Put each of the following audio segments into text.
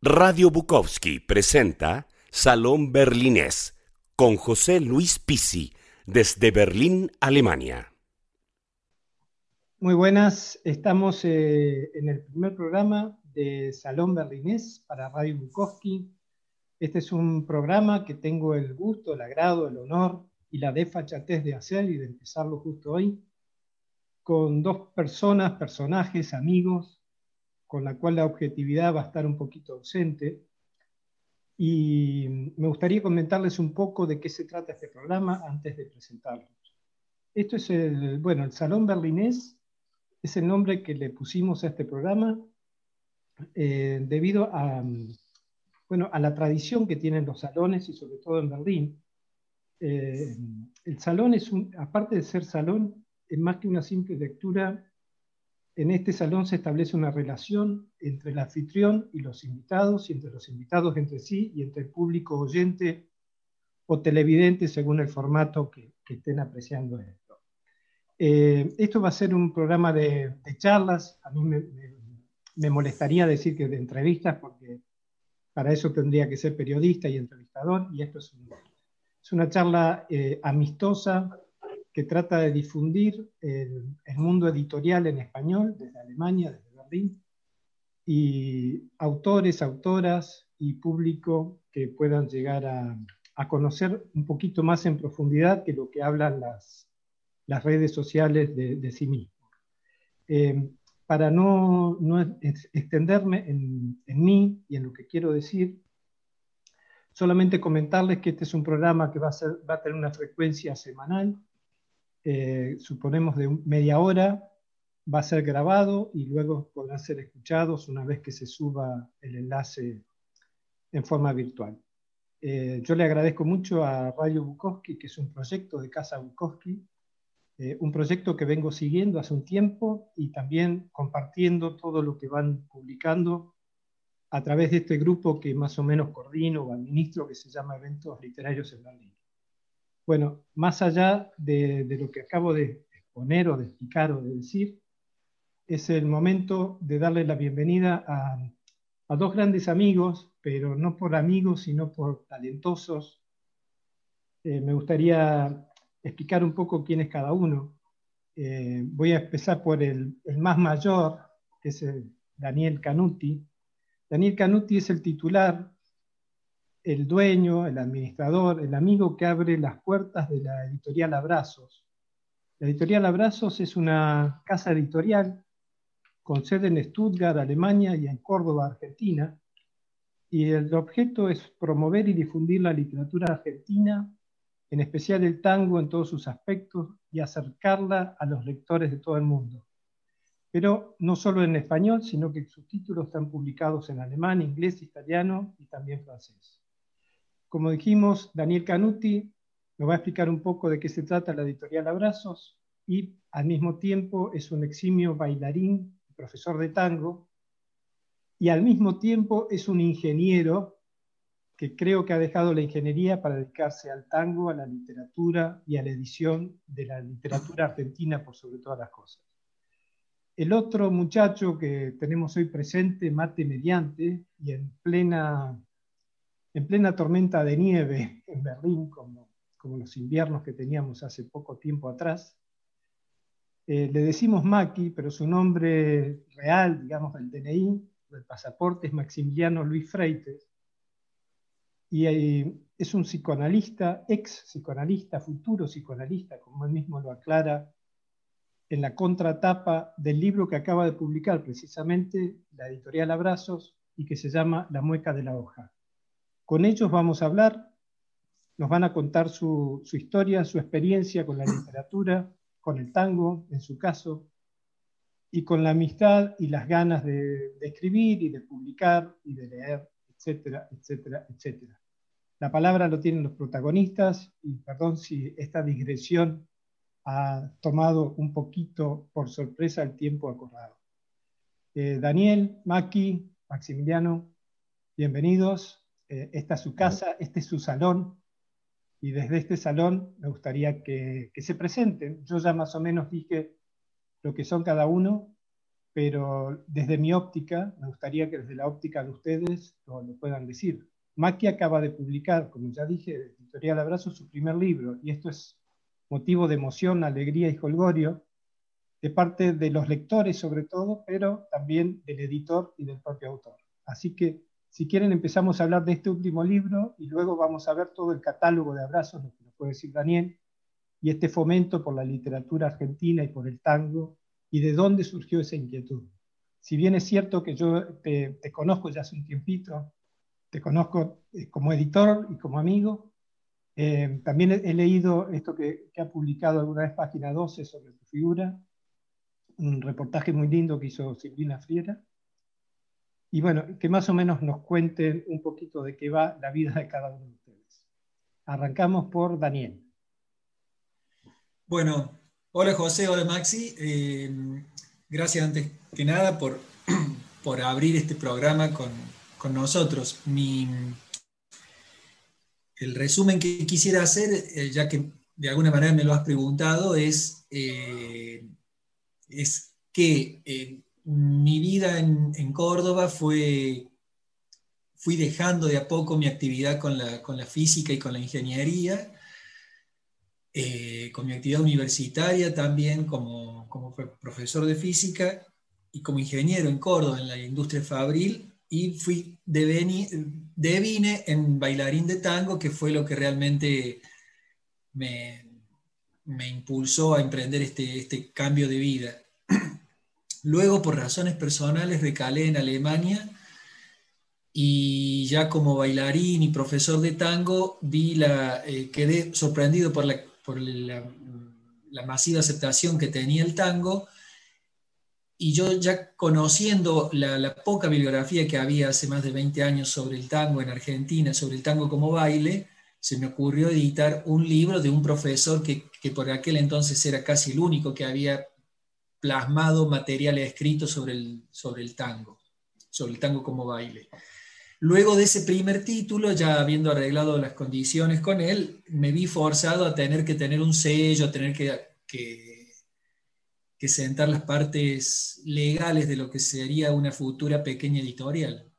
Radio Bukowski presenta Salón Berlinés con José Luis Pisi desde Berlín, Alemania. Muy buenas, estamos eh, en el primer programa de Salón Berlinés para Radio Bukowski. Este es un programa que tengo el gusto, el agrado, el honor y la desfachatez de hacer y de empezarlo justo hoy, con dos personas, personajes, amigos, con la cual la objetividad va a estar un poquito ausente. Y me gustaría comentarles un poco de qué se trata este programa antes de presentarlo. Esto es el, bueno, el Salón Berlinés es el nombre que le pusimos a este programa eh, debido a, bueno, a la tradición que tienen los salones y sobre todo en Berlín. Eh, el salón es, un, aparte de ser salón, es más que una simple lectura en este salón se establece una relación entre el anfitrión y los invitados, y entre los invitados entre sí, y entre el público oyente o televidente, según el formato que, estén apreciando esto. Eh, esto va a ser un programa de, charlas. A mí me, molestaría decir que de entrevistas, porque para eso tendría que ser periodista y entrevistador, y esto es, una charla eh, amistosa que trata de difundir el, mundo editorial en español desde Alemania, desde Berlín, y autores, autoras y público que puedan llegar a, conocer un poquito más en profundidad que lo que hablan las, las redes sociales de, sí mismos. Eh, para no, extenderme en, mí y en lo que quiero decir, solamente comentarles que este es un programa que va a, ser, va a tener una frecuencia semanal, eh, suponemos de media hora, va a ser grabado y luego podrán ser escuchados una vez que se suba el enlace en forma virtual. Eh, yo le agradezco mucho a Radio Bukowski, que es un proyecto de Casa Bukowski, eh, un proyecto que vengo siguiendo hace un tiempo y también compartiendo todo lo que van publicando a través de este grupo que más o menos coordino o administro, que se llama Eventos Literarios en Berlín. Bueno, más allá de, lo que acabo de exponer o de explicar o de decir, es el momento de darle la bienvenida a, dos grandes amigos, pero no por amigos, sino por talentosos. Eh, me gustaría explicar un poco quién es cada uno. Eh, voy a empezar por el, el más mayor, que es Daniel Canuti. Daniel Canuti es el titular el dueño, el administrador, el amigo que abre las puertas de la editorial Abrazos. La editorial Abrazos es una casa editorial con sede en Stuttgart, Alemania y en Córdoba, Argentina, y el objeto es promover y difundir la literatura argentina, en especial el tango en todos sus aspectos, y acercarla a los lectores de todo el mundo. Pero no solo en español, sino que sus títulos están publicados en alemán, inglés, italiano y también francés. Como dijimos, Daniel Canuti nos va a explicar un poco de qué se trata la editorial Abrazos y al mismo tiempo es un eximio bailarín, profesor de tango, y al mismo tiempo es un ingeniero que creo que ha dejado la ingeniería para dedicarse al tango, a la literatura y a la edición de la literatura argentina por sobre todas las cosas. El otro muchacho que tenemos hoy presente, Mate Mediante, y en plena en plena tormenta de nieve en Berlín, como, los inviernos que teníamos hace poco tiempo atrás. Eh, le decimos Maki, pero su nombre real, digamos, del DNI, del pasaporte, es Maximiliano Luis Freites. Y eh, es un psicoanalista, ex psicoanalista, futuro psicoanalista, como él mismo lo aclara en la contratapa del libro que acaba de publicar precisamente la editorial Abrazos y que se llama La mueca de la hoja. Con ellos vamos a hablar, nos van a contar su, historia, su experiencia con la literatura, con el tango, en su caso, y con la amistad y las ganas de, escribir y de publicar y de leer, etcétera, etcétera, etcétera. La palabra lo tienen los protagonistas y perdón si esta digresión ha tomado un poquito por sorpresa el tiempo acordado. Eh, Daniel, Maki, Maximiliano, bienvenidos. Eh, esta es su casa, este es su salón, y desde este salón me gustaría que, se presenten. Yo ya más o menos dije lo que son cada uno, pero desde mi óptica, me gustaría que desde la óptica de ustedes lo, puedan decir. Maki acaba de publicar, como ya dije, Editorial Abrazo, su primer libro, y esto es motivo de emoción, alegría y holgorio de parte de los lectores sobre todo, pero también del editor y del propio autor. Así que si quieren empezamos a hablar de este último libro y luego vamos a ver todo el catálogo de abrazos, lo que nos puede decir Daniel, y este fomento por la literatura argentina y por el tango, y de dónde surgió esa inquietud. Si bien es cierto que yo te, conozco ya hace un tiempito, te conozco eh, como editor y como amigo, eh, también he, leído esto que, que, ha publicado alguna vez Página 12 sobre tu figura, un reportaje muy lindo que hizo Silvina Friera. Y bueno, que más o menos nos cuenten un poquito de qué va la vida de cada uno de ustedes. Arrancamos por Daniel. Bueno, hola José, hola Maxi. Eh, gracias antes que nada por, por abrir este programa con, con nosotros. Mi, el resumen que quisiera hacer, eh, ya que de alguna manera me lo has preguntado, es eh, es que mi vida en, Córdoba fue, fui dejando de a poco mi actividad con la, física y con la ingeniería, eh, con mi actividad universitaria también como, como profesor de física y como ingeniero en Córdoba, en la industria fabril, y fui devine en bailarín de tango, que fue lo que realmente me, me impulsó a emprender este, este cambio de vida. Luego, por razones personales, recalé en Alemania y ya como bailarín y profesor de tango, vi la, eh, quedé sorprendido por, la, por la, masiva aceptación que tenía el tango. Y yo ya conociendo la, la, poca bibliografía que había hace más de 20 años sobre el tango en Argentina, sobre el tango como baile, se me ocurrió editar un libro de un profesor que, que, por aquel entonces era casi el único que había plasmado material escrito sobre el, sobre el tango, sobre el tango como baile. Luego de ese primer título, ya habiendo arreglado las condiciones con él, me vi forzado a tener que tener un sello, a tener que, que, que sentar las partes legales de lo que sería una futura pequeña editorial.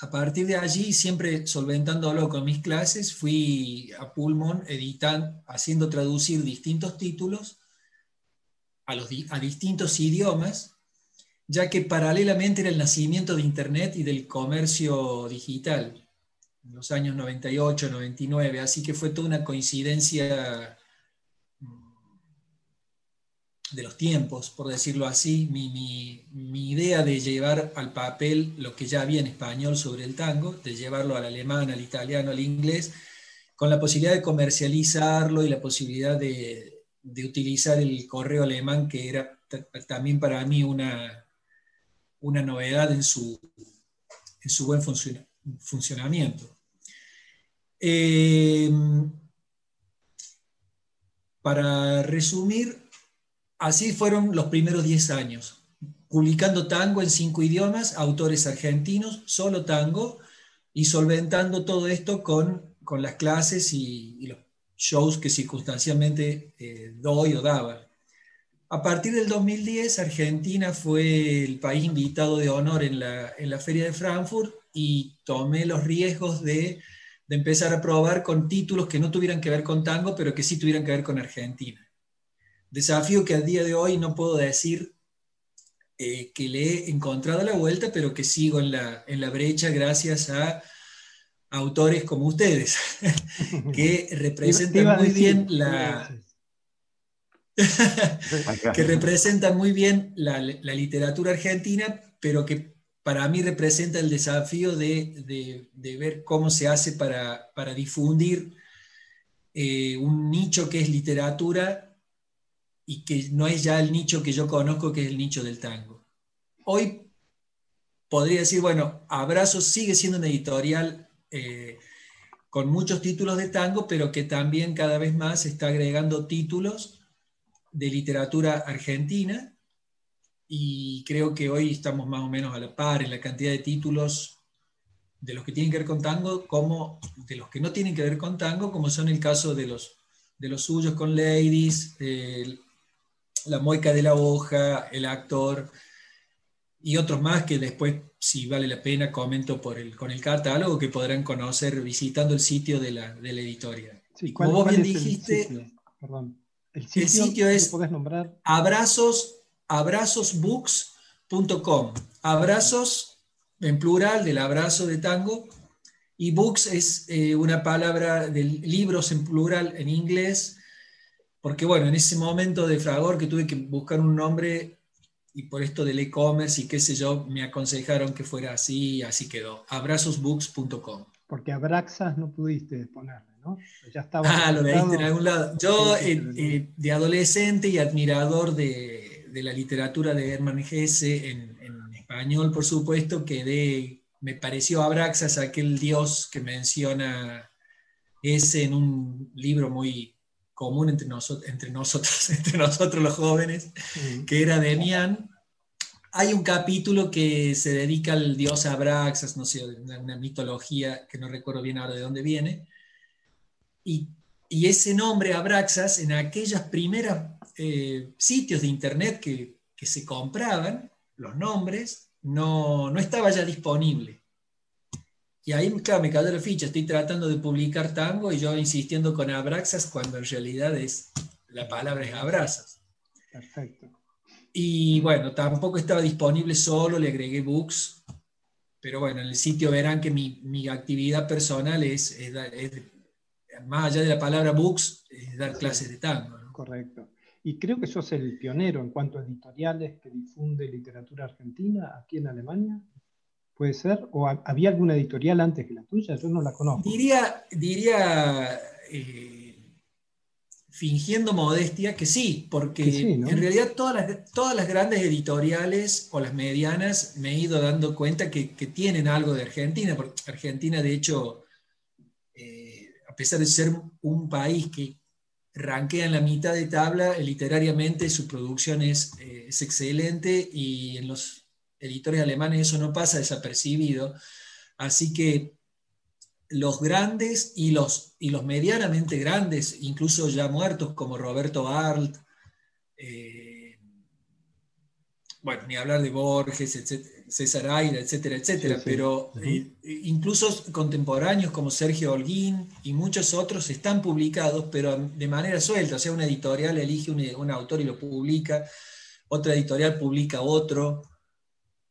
A partir de allí, siempre solventándolo con mis clases, fui a Pulmon editando, haciendo traducir distintos títulos a, distintos idiomas, ya que paralelamente era el nacimiento de Internet y del comercio digital, en los años 98, 99, así que fue toda una coincidencia de los tiempos, por decirlo así, mi, idea de llevar al papel lo que ya había en español sobre el tango, de llevarlo al alemán, al italiano, al inglés, con la posibilidad de comercializarlo y la posibilidad de, utilizar el correo alemán, que era también para mí una, una novedad en su, en su buen funcionamiento. Eh, para resumir, Así fueron los primeros 10 años, publicando tango en cinco idiomas, autores argentinos, solo tango, y solventando todo esto con, con las clases y, los shows que circunstancialmente eh, doy o daba. A partir del 2010, Argentina fue el país invitado de honor en la, en la Feria de Frankfurt y tomé los riesgos de, de empezar a probar con títulos que no tuvieran que ver con tango, pero que sí tuvieran que ver con Argentina. Desafío que al día de hoy no puedo decir eh, que le he encontrado la vuelta, pero que sigo en la, en la brecha gracias a autores como ustedes, que representan muy bien la... que representan muy bien la, literatura argentina, pero que para mí representa el desafío de, ver cómo se hace para, difundir eh, un nicho que es literatura y que no es ya el nicho que yo conozco, que es el nicho del tango. Hoy podría decir, bueno, Abrazo sigue siendo una editorial eh, con muchos títulos de tango, pero que también cada vez más está agregando títulos de literatura argentina. Y creo que hoy estamos más o menos a la par en la cantidad de títulos de los que tienen que ver con tango como de los que no tienen que ver con tango, como son el caso de los, de los suyos con Ladies, la mueca de la hoja, el actor, y otros más que después, si vale la pena, comento por el, con el catálogo que podrán conocer visitando el sitio de la, de la editorial. Como vos bien dijiste, el sitio, es abrazos, abrazosbooks.com. Abrazos en plural del abrazo de tango. Y books es eh, una palabra de libros en plural en inglés, porque bueno, en ese momento de fragor que tuve que buscar un nombre y por esto del e-commerce y qué sé yo, me aconsejaron que fuera así y así quedó. Abrazosbooks.com. Porque Abraxas no pudiste ponerle, ¿no? Ya estaba. Ah, lo leíste en algún lado. Yo, eh, eh, de adolescente y admirador de, de, la literatura de Hermann Hesse en, en español, por supuesto, quedé. Me pareció Abraxas aquel dios que menciona ese en un libro muy común entre, nosotros, entre nosotros, entre nosotros los jóvenes, que era Demian. Hay un capítulo que se dedica al dios Abraxas, no sé, una, mitología que no recuerdo bien ahora de dónde viene. Y, y ese nombre Abraxas, en aquellos primeros eh, sitios de internet que, que, se compraban, los nombres, no, no estaba ya disponible. Y ahí, claro, me cayó la ficha, estoy tratando de publicar tango y yo insistiendo con abraxas cuando en realidad es, la palabra es abrazas. Perfecto. Y bueno, tampoco estaba disponible solo, le agregué books, pero bueno, en el sitio verán que mi, mi actividad personal es, más allá de la palabra books, es dar clases de tango. Correcto. Y creo que sos el pionero en cuanto a editoriales que difunde literatura argentina aquí en Alemania. ¿Puede ser? ¿O había alguna editorial antes que la tuya? Yo no la conozco. Diría, diría eh, fingiendo modestia que sí, porque en realidad todas las, todas las grandes editoriales o las medianas me he ido dando cuenta que, tienen algo de Argentina, porque Argentina de hecho, eh, a pesar de ser un país que ranquea en la mitad de tabla, literariamente su producción es, eh, es excelente y en los editores alemanes eso no pasa desapercibido. Así que los grandes y los, y los medianamente grandes, incluso ya muertos como Roberto Arlt, eh, bueno, ni hablar de Borges, César Aira, etcétera, etcétera, pero eh, incluso contemporáneos como Sergio Holguín y muchos otros están publicados, pero de manera suelta, o sea, una editorial elige un, un autor y lo publica, otra editorial publica otro,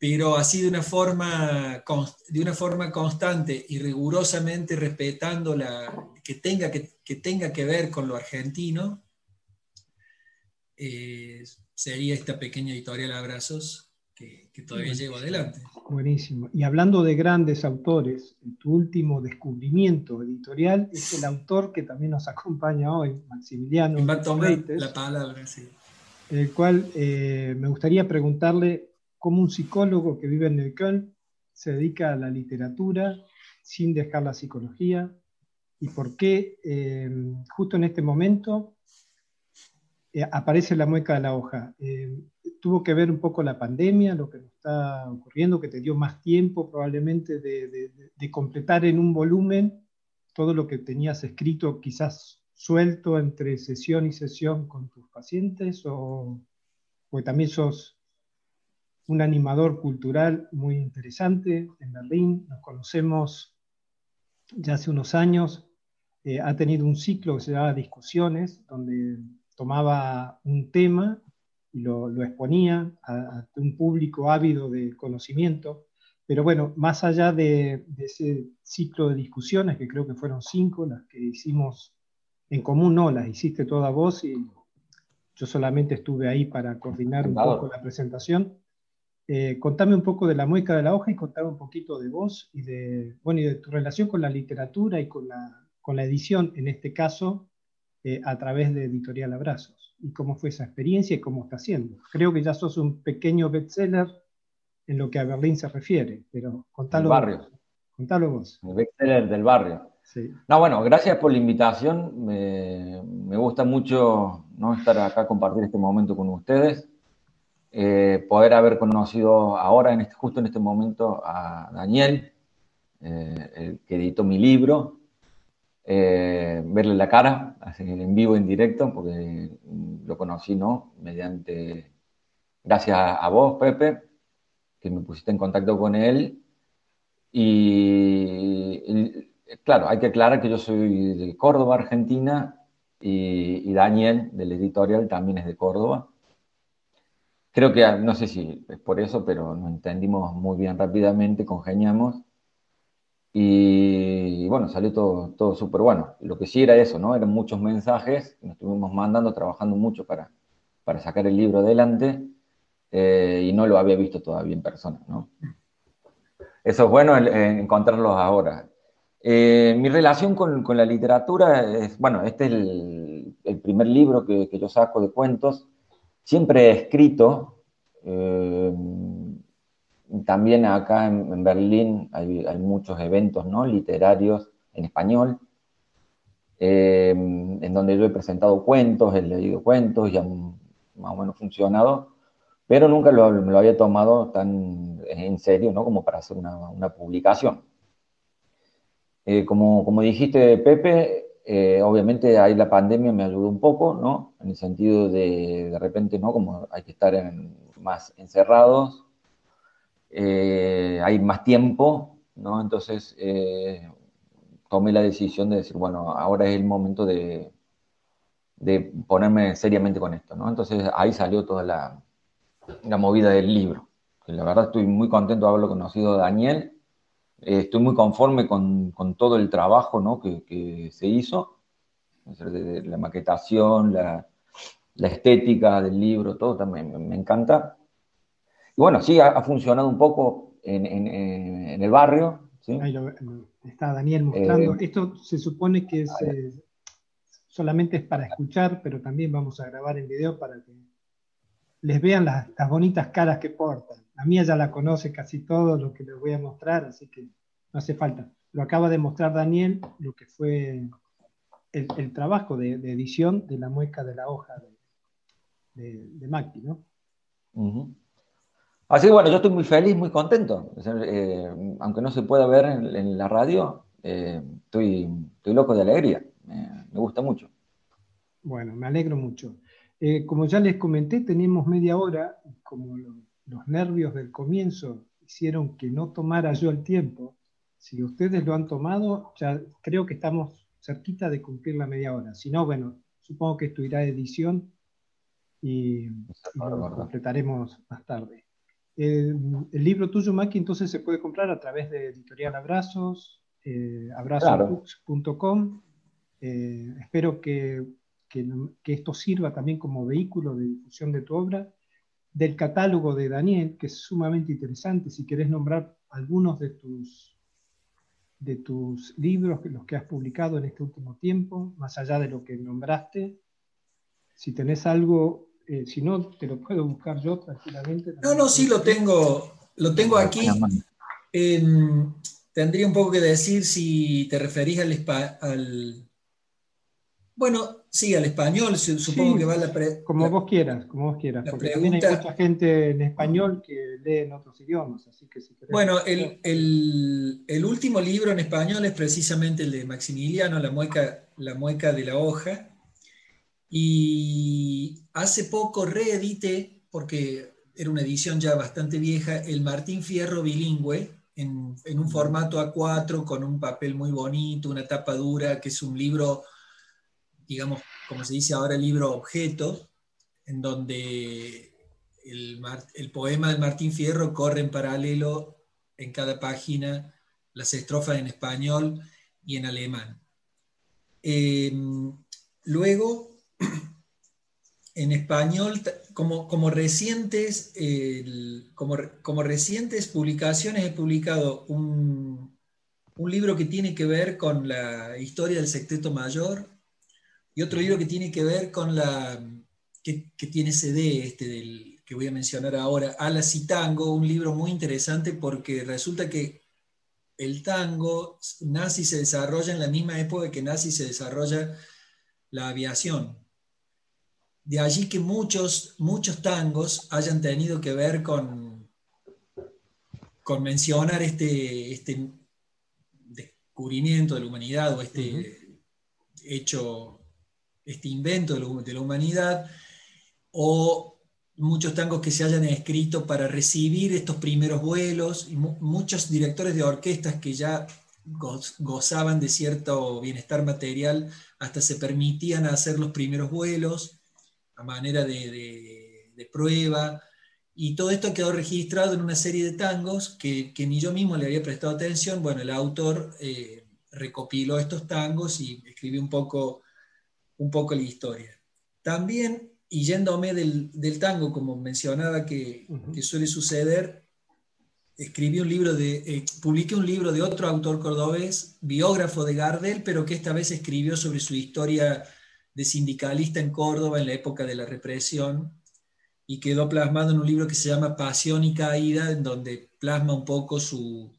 pero así de una forma, de una forma constante y rigurosamente respetando la, que, tenga que, tenga que ver con lo argentino, eh, sería esta pequeña editorial Abrazos que, todavía llevo adelante. Buenísimo. Y hablando de grandes autores, tu último descubrimiento editorial es el autor que también nos acompaña hoy, Maximiliano. Va a tomar la palabra, sí. El cual eh, me gustaría preguntarle como un psicólogo que vive en Köln se dedica a la literatura sin dejar la psicología y por qué eh, justo en este momento eh, aparece la mueca de la hoja. Eh, tuvo que ver un poco la pandemia, lo que está ocurriendo, que te dio más tiempo probablemente de, completar en un volumen todo lo que tenías escrito quizás suelto entre sesión y sesión con tus pacientes o, o también sos un animador cultural muy interesante en Berlín. Nos conocemos ya hace unos años. Eh, ha tenido un ciclo que se llama Discusiones, donde tomaba un tema y lo, exponía a, un público ávido de conocimiento. Pero bueno, más allá de, ese ciclo de discusiones, que creo que fueron cinco las que hicimos en común, no, las hiciste toda vos y yo solamente estuve ahí para coordinar un poco la presentación. Eh, contame un poco de la mueca de la hoja y contame un poquito de vos y de, bueno, y de tu relación con la literatura y con la, con la edición, en este caso, eh, a través de Editorial Abrazos. Y cómo fue esa experiencia y cómo está haciendo. Creo que ya sos un pequeño bestseller en lo que a Berlín se refiere, pero contalo, barrio. Vos. Contalo vos. El bestseller del barrio. Sí. No, bueno, gracias por la invitación. Me, me gusta mucho ¿no? estar acá, compartir este momento con ustedes. Eh, poder haber conocido ahora, en este, justo en este momento, a Daniel, eh, el que editó mi libro, eh, verle la cara, en vivo, en directo, porque lo conocí, ¿no? Mediante, gracias a, vos, Pepe, que me pusiste en contacto con él. Y, claro, hay que aclarar que yo soy de Córdoba, Argentina, y, y Daniel, del editorial, también es de Córdoba. Creo que, no sé si es por eso, pero nos entendimos muy bien rápidamente, congeniamos. Y, bueno, salió todo, todo súper bueno. Lo que sí era eso, ¿no? Eran muchos mensajes, nos estuvimos mandando, trabajando mucho para, para sacar el libro adelante eh, y no lo había visto todavía en persona, ¿no? Eso es bueno encontrarlos ahora. Eh, mi relación con, con, la literatura es, bueno, este es el, el primer libro que, que, yo saco de cuentos Siempre he escrito, eh, también acá en, Berlín hay, muchos eventos ¿no? literarios en español, eh, en donde yo he presentado cuentos, he leído cuentos y han más o menos funcionado, pero nunca lo, lo había tomado tan en serio ¿no? como para hacer una, publicación. Eh, como, como dijiste, Pepe, eh, obviamente ahí la pandemia me ayudó un poco, ¿no? En el sentido de, de repente, ¿no? Como hay que estar más encerrados, eh, hay más tiempo, ¿no? Entonces eh, tomé la decisión de decir, bueno, ahora es el momento de, de ponerme seriamente con esto, ¿no? Entonces ahí salió toda la, la movida del libro. la verdad estoy muy contento de haberlo conocido Daniel eh, estoy muy conforme con, con, todo el trabajo ¿no? que, que, se hizo, la maquetación, la, la, estética del libro, todo también me, encanta. Y bueno, sí, ha, funcionado un poco en, en, en el barrio. ¿sí? Ahí lo, está Daniel mostrando. Eh, Esto se supone que es, eh, solamente es para escuchar, pero también vamos a grabar en video para que les vean las, las bonitas caras que portan. La mía ya la conoce casi todo lo que les voy a mostrar, así que no hace falta. Lo acaba de mostrar Daniel, lo que fue el, trabajo de, edición de la mueca de la hoja de, de, Macri, ¿no? Así que bueno, yo estoy muy feliz, muy contento. Eh, aunque no se pueda ver en, la radio, eh, estoy, estoy, loco de alegría. me gusta mucho. Bueno, me alegro mucho. Eh, como ya les comenté, tenemos media hora, como los nervios del comienzo hicieron que no tomara yo el tiempo, si ustedes lo han tomado, ya creo que estamos cerquita de cumplir la media hora. Si no, bueno, supongo que esto irá a edición y, lo completaremos más tarde. el libro tuyo, Maki, entonces se puede comprar a través de Editorial Abrazos, eh, abrazosbooks.com. Eh, espero que, que, esto sirva también como vehículo de difusión de tu obra del catálogo de Daniel, que es sumamente interesante. Si querés nombrar algunos de tus, de tus libros, los que has publicado en este último tiempo, más allá de lo que nombraste, si tenés algo, eh, si no, te lo puedo buscar yo tranquilamente. No, no, sí lo tengo, lo tengo aquí. tendría un poco que decir si te referís al, al bueno, Sí, al español, supongo que va la Como vos quieras, como vos quieras, porque también hay mucha gente en español que lee en otros idiomas, así que si Bueno, el, último libro en español es precisamente el de Maximiliano, La mueca, la mueca de la hoja, y hace poco reedité, porque era una edición ya bastante vieja, el Martín Fierro bilingüe, en, en un formato A4, con un papel muy bonito, una tapa dura, que es un libro digamos, como se dice ahora, el libro objeto, en donde el, poema de Martín Fierro corre en paralelo en cada página las estrofas en español y en alemán. Em, luego, en español, como, como recientes, como, como, recientes publicaciones, he publicado un, un libro que tiene que ver con la historia del Secreto Mayor, y otro libro que tiene que ver con la, que, tiene CD, este del, que voy a mencionar ahora, Alas y Tango, un libro muy interesante porque resulta que el tango nazi se desarrolla en la misma época que nazi se desarrolla la aviación. De allí que muchos, muchos tangos hayan tenido que ver con, con mencionar este, este descubrimiento de la humanidad o este hecho este invento de, la humanidad, o muchos tangos que se hayan escrito para recibir estos primeros vuelos, y muchos directores de orquestas que ya gozaban de cierto bienestar material, hasta se permitían hacer los primeros vuelos a manera de, prueba. Y todo esto quedó registrado en una serie de tangos que, ni yo mismo le había prestado atención. Bueno, el autor eh, recopiló estos tangos y escribió un poco, un poco la historia. También, y yéndome del, tango, como mencionaba que, que suele suceder, escribí un libro de, eh, publiqué un libro de otro autor cordobés, biógrafo de Gardel, pero que esta vez escribió sobre su historia de sindicalista en Córdoba en la época de la represión y quedó plasmado en un libro que se llama Pasión y Caída, en donde plasma un poco su,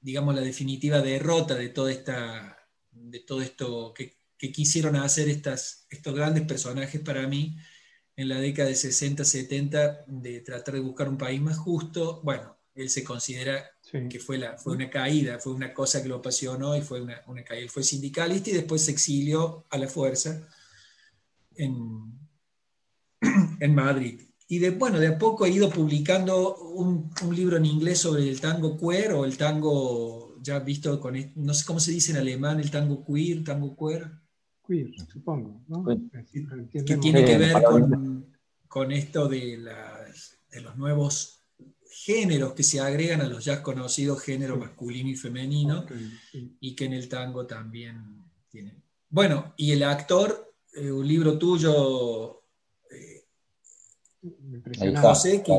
digamos, la definitiva derrota de toda esta, de todo esto que, quisieron hacer estas, estos grandes personajes para mí en la década de 60, 70, de tratar de buscar un país más justo. Bueno, él se considera que fue, la, fue una caída, fue una cosa que lo apasionó y fue una, una, caída. Él fue sindicalista y después se exilió a la fuerza en, en Madrid. Y de, bueno, de a poco he ido publicando un, un, libro en inglés sobre el tango queer o el tango, ya visto con, no sé cómo se dice en alemán, el tango queer, tango queer. Queer, supongo, ¿no? Que tiene que ver con, con esto de, las, de los nuevos géneros que se agregan a los ya conocidos géneros masculino y femenino y que en el tango también tienen. Bueno, y el actor, eh, un libro tuyo, eh, José, que,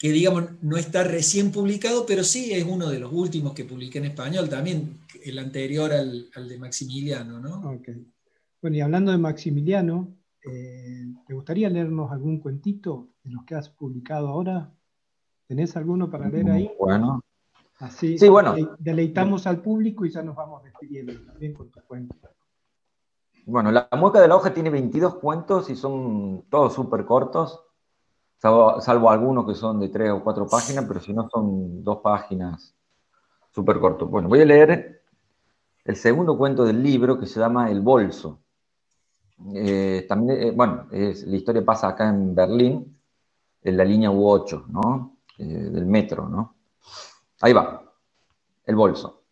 que, digamos no está recién publicado, pero sí es uno de los últimos que publiqué en español, también el anterior al, de Maximiliano, ¿no? Bueno, y hablando de Maximiliano, eh, ¿te gustaría leernos algún cuentito de los que has publicado ahora? ¿Tenés alguno para leer ahí? Bueno. Así sí, bueno. deleitamos al público y ya nos vamos despidiendo también con tu cuento. Bueno, La Mueca de la Hoja tiene 22 cuentos y son todos súper cortos, salvo, algunos que son de 3 o 4 páginas, pero si no son dos páginas súper cortos. Bueno, voy a leer el segundo cuento del libro que se llama El Bolso. Eh, también, eh, bueno, la historia pasa acá en Berlín, en la línea U8, ¿no? Eh, del metro, ¿no? Ahí va, el bolso.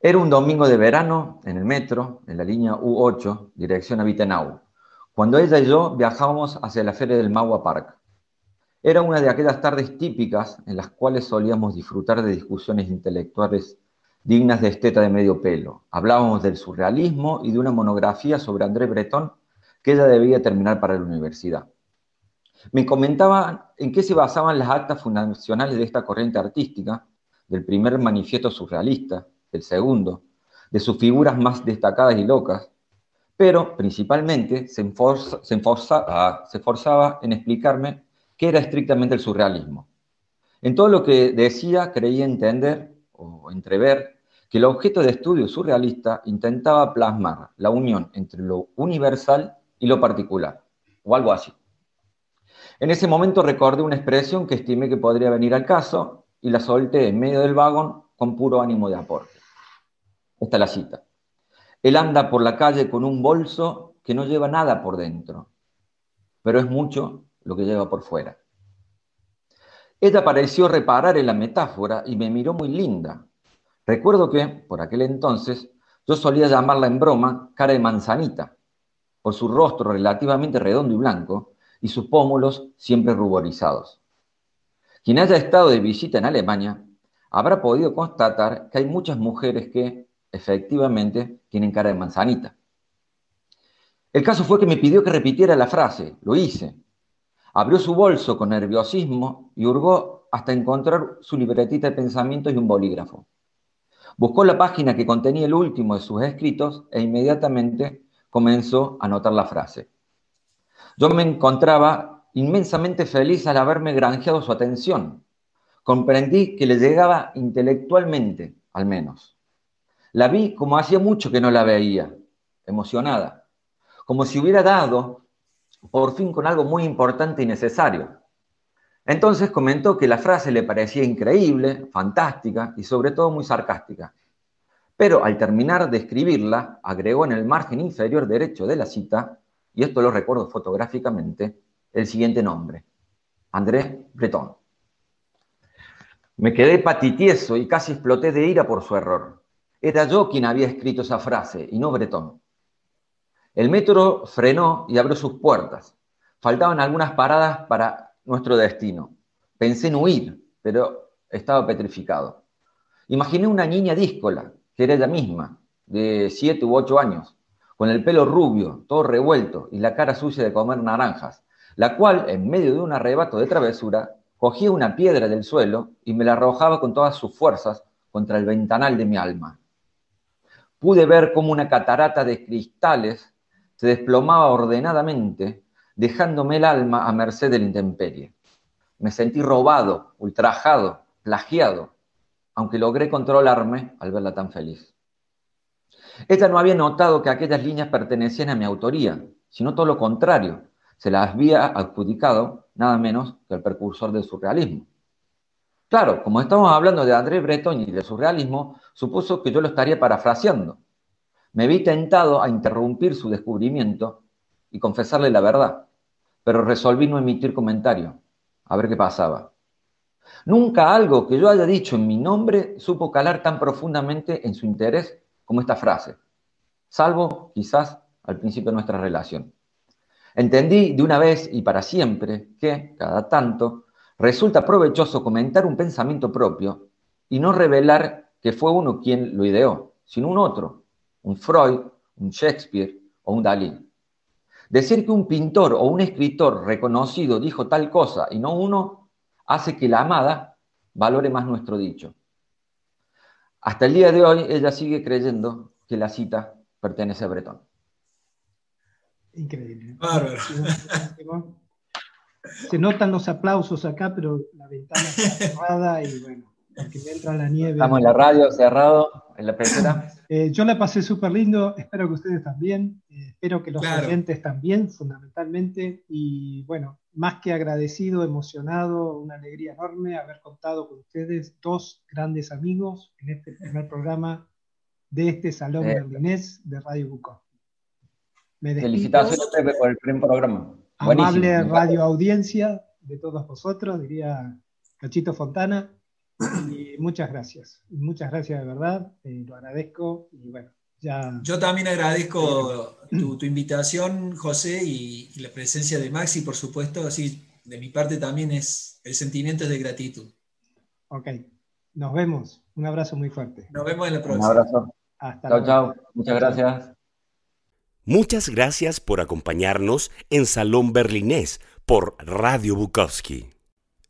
Era un domingo de verano en el metro, en la línea U8, dirección a Wittenau, cuando ella y yo viajábamos hacia la feria del Magua Park. Era una de aquellas tardes típicas en las cuales solíamos disfrutar de discusiones intelectuales dignas de esteta de medio pelo. Hablábamos del surrealismo y de una monografía sobre André Breton que ella debía terminar para la universidad. Me comentaban en qué se basaban las actas fundacionales de esta corriente artística, del primer manifiesto surrealista, del segundo, de sus figuras más destacadas y locas, pero principalmente se, ah, se esforzaba en explicarme qué era estrictamente el surrealismo. En todo lo que decía creía entender o entrever que el objeto de estudio surrealista intentaba plasmar la unión entre lo universal y lo particular, o algo así. En ese momento recordé una expresión que estimé que podría venir al caso y la solté en medio del vagón con puro ánimo de aporte. Esta es la cita. Él anda por la calle con un bolso que no lleva nada por dentro, pero es mucho lo que lleva por fuera. Ella pareció reparar en la metáfora y me miró muy linda. Recuerdo que, por aquel entonces, yo solía llamarla en broma cara de manzanita, por su rostro relativamente redondo y blanco, y sus pómulos siempre ruborizados. Quien haya estado de visita en Alemania habrá podido constatar que hay muchas mujeres que, efectivamente, tienen cara de manzanita. El caso fue que me pidió que repitiera la frase, lo hice. Abrió su bolso con nerviosismo y hurgó hasta encontrar su libretita de pensamientos y un bolígrafo. Buscó la página que contenía el último de sus escritos e inmediatamente comenzó a anotar la frase. Yo me encontraba inmensamente feliz al haberme granjeado su atención. Comprendí que le llegaba intelectualmente, al menos. La vi como hacía mucho que no la veía, emocionada, como si hubiera dado por fin con algo muy importante y necesario. Entonces comentó que la frase le parecía increíble, fantástica y sobre todo muy sarcástica. Pero al terminar de escribirla, agregó en el margen inferior derecho de la cita y esto lo recuerdo fotográficamente, el siguiente nombre, Andrés Breton. Me quedé patitieso y casi exploté de ira por su error. Era yo quien había escrito esa frase y no Bretón. El metro frenó y abrió sus puertas. Faltaban algunas paradas para nuestro destino. Pensé en huir, pero estaba petrificado. Imaginé una niña díscola, que era ella misma, de siete u ocho años, con el pelo rubio, todo revuelto y la cara sucia de comer naranjas, la cual, en medio de un arrebato de travesura, cogía una piedra del suelo y me la arrojaba con todas sus fuerzas contra el ventanal de mi alma. Pude ver cómo una catarata de cristales se desplomaba ordenadamente, dejándome el alma a merced de la intemperie. Me sentí robado, ultrajado, plagiado, aunque logré controlarme al verla tan feliz. Ella no había notado que aquellas líneas pertenecían a mi autoría, sino todo lo contrario, se las había adjudicado nada menos que el precursor del surrealismo. Claro, como estamos hablando de André Breton y del surrealismo, supuso que yo lo estaría parafraseando. Me vi tentado a interrumpir su descubrimiento y confesarle la verdad, pero resolví no emitir comentario, a ver qué pasaba. Nunca algo que yo haya dicho en mi nombre supo calar tan profundamente en su interés como esta frase, salvo quizás al principio de nuestra relación. Entendí de una vez y para siempre que, cada tanto, resulta provechoso comentar un pensamiento propio y no revelar que fue uno quien lo ideó, sino un otro, un Freud, un Shakespeare o un Dalí. Decir que un pintor o un escritor reconocido dijo tal cosa y no uno, hace que la amada valore más nuestro dicho. Hasta el día de hoy ella sigue creyendo que la cita pertenece a Breton. Increíble. Se notan los aplausos acá, pero la ventana está cerrada y bueno, porque me entra la nieve. Estamos en la radio, cerrado, en la pecera. Eh, yo la pasé súper lindo, espero que ustedes también, eh, espero que los oyentes también, fundamentalmente. Y bueno, más que agradecido, emocionado, una alegría enorme haber contado con ustedes, dos grandes amigos, en este primer programa de este Salón eh. de Radio Bucó. Felicitaciones por el primer programa. Amable radio audiencia de todos vosotros, diría Cachito Fontana. Y muchas gracias. Muchas gracias de verdad. Eh, lo agradezco. Y bueno, ya. Yo también agradezco tu, invitación, José, y, la presencia de Maxi, por supuesto. Así, de mi parte también es el sentimiento de gratitud. Ok. Nos vemos. Un abrazo muy fuerte. Nos vemos en la próxima. Un abrazo. Hasta chao, chao. Muchas gracias. Muchas gracias por acompañarnos en Salón Berlinés por Radio Bukowski.